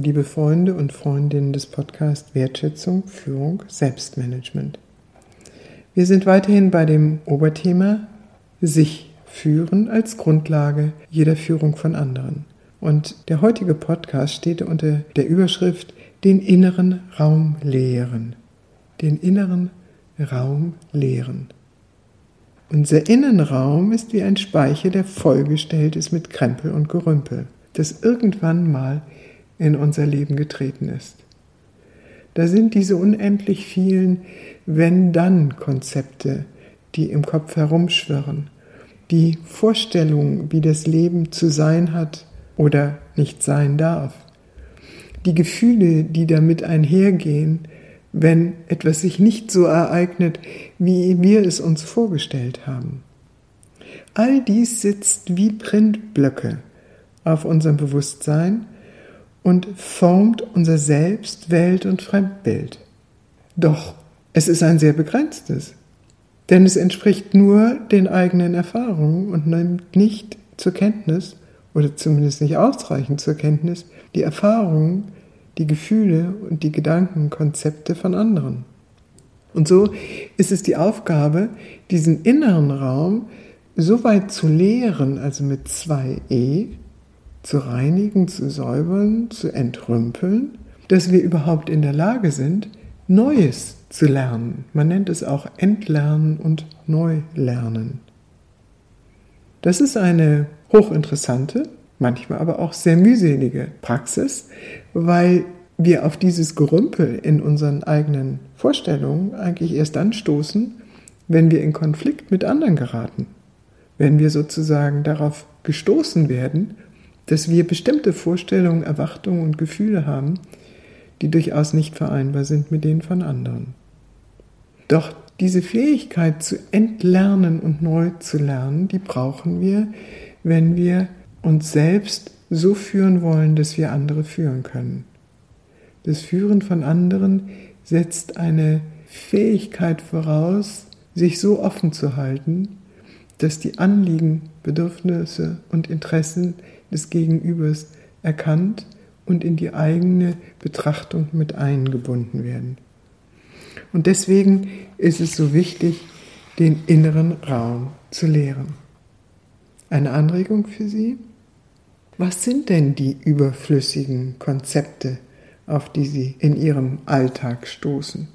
liebe Freunde und Freundinnen des Podcasts Wertschätzung, Führung, Selbstmanagement. Wir sind weiterhin bei dem Oberthema sich führen als Grundlage jeder Führung von anderen. Und der heutige Podcast steht unter der Überschrift den inneren Raum lehren. Den inneren Raum lehren. Unser Innenraum ist wie ein Speicher, der vollgestellt ist mit Krempel und Gerümpel, das irgendwann mal in unser Leben getreten ist. Da sind diese unendlich vielen Wenn-Dann-Konzepte, die im Kopf herumschwirren, die Vorstellungen, wie das Leben zu sein hat oder nicht sein darf, die Gefühle, die damit einhergehen, wenn etwas sich nicht so ereignet, wie wir es uns vorgestellt haben. All dies sitzt wie Printblöcke auf unserem Bewusstsein und formt unser Selbst-, Welt- und Fremdbild. Doch es ist ein sehr begrenztes, denn es entspricht nur den eigenen Erfahrungen und nimmt nicht zur Kenntnis, oder zumindest nicht ausreichend zur Kenntnis, die Erfahrungen die Gefühle und die Gedankenkonzepte von anderen. Und so ist es die Aufgabe, diesen inneren Raum so weit zu leeren, also mit zwei E, zu reinigen, zu säubern, zu entrümpeln, dass wir überhaupt in der Lage sind, Neues zu lernen. Man nennt es auch Entlernen und Neulernen. Das ist eine hochinteressante, manchmal aber auch sehr mühselige Praxis, weil wir auf dieses Gerümpel in unseren eigenen Vorstellungen eigentlich erst dann stoßen, wenn wir in Konflikt mit anderen geraten. Wenn wir sozusagen darauf gestoßen werden, dass wir bestimmte Vorstellungen, Erwartungen und Gefühle haben, die durchaus nicht vereinbar sind mit denen von anderen. Doch diese Fähigkeit zu entlernen und neu zu lernen, die brauchen wir, wenn wir uns selbst so führen wollen, dass wir andere führen können. Das Führen von anderen setzt eine Fähigkeit voraus, sich so offen zu halten, dass die Anliegen, Bedürfnisse und Interessen des Gegenübers erkannt und in die eigene Betrachtung mit eingebunden werden. Und deswegen ist es so wichtig, den inneren Raum zu lehren. Eine Anregung für Sie? Was sind denn die überflüssigen Konzepte, auf die Sie in Ihrem Alltag stoßen?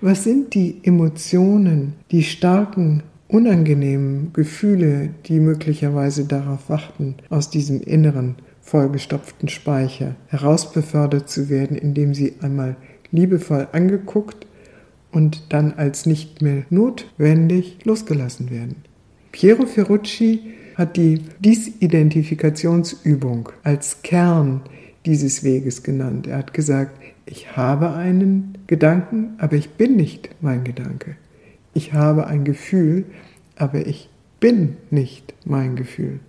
Was sind die Emotionen, die starken, unangenehmen Gefühle, die möglicherweise darauf warten, aus diesem inneren, vollgestopften Speicher herausbefördert zu werden, indem sie einmal liebevoll angeguckt und dann als nicht mehr notwendig losgelassen werden? Piero Ferrucci hat die Disidentifikationsübung als Kern dieses Weges genannt. Er hat gesagt, ich habe einen Gedanken, aber ich bin nicht mein Gedanke. Ich habe ein Gefühl, aber ich bin nicht mein Gefühl.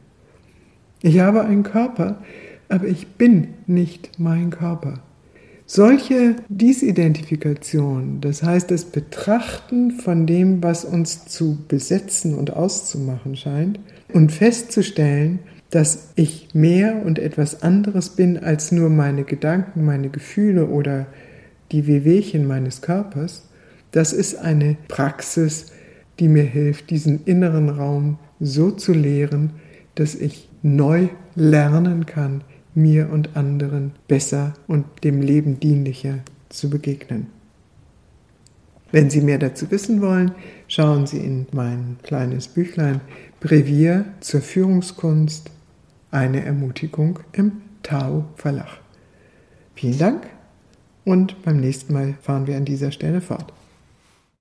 Ich habe einen Körper, aber ich bin nicht mein Körper. Solche Disidentifikation, das heißt das Betrachten von dem, was uns zu besetzen und auszumachen scheint, und festzustellen, dass ich mehr und etwas anderes bin als nur meine Gedanken, meine Gefühle oder die Wehwehchen meines Körpers, das ist eine Praxis, die mir hilft, diesen inneren Raum so zu lehren, dass ich neu lernen kann, mir und anderen besser und dem Leben dienlicher zu begegnen. Wenn Sie mehr dazu wissen wollen, schauen Sie in mein kleines Büchlein Brevier zur Führungskunst, eine Ermutigung im Tau Verlag. Vielen Dank und beim nächsten Mal fahren wir an dieser Stelle fort.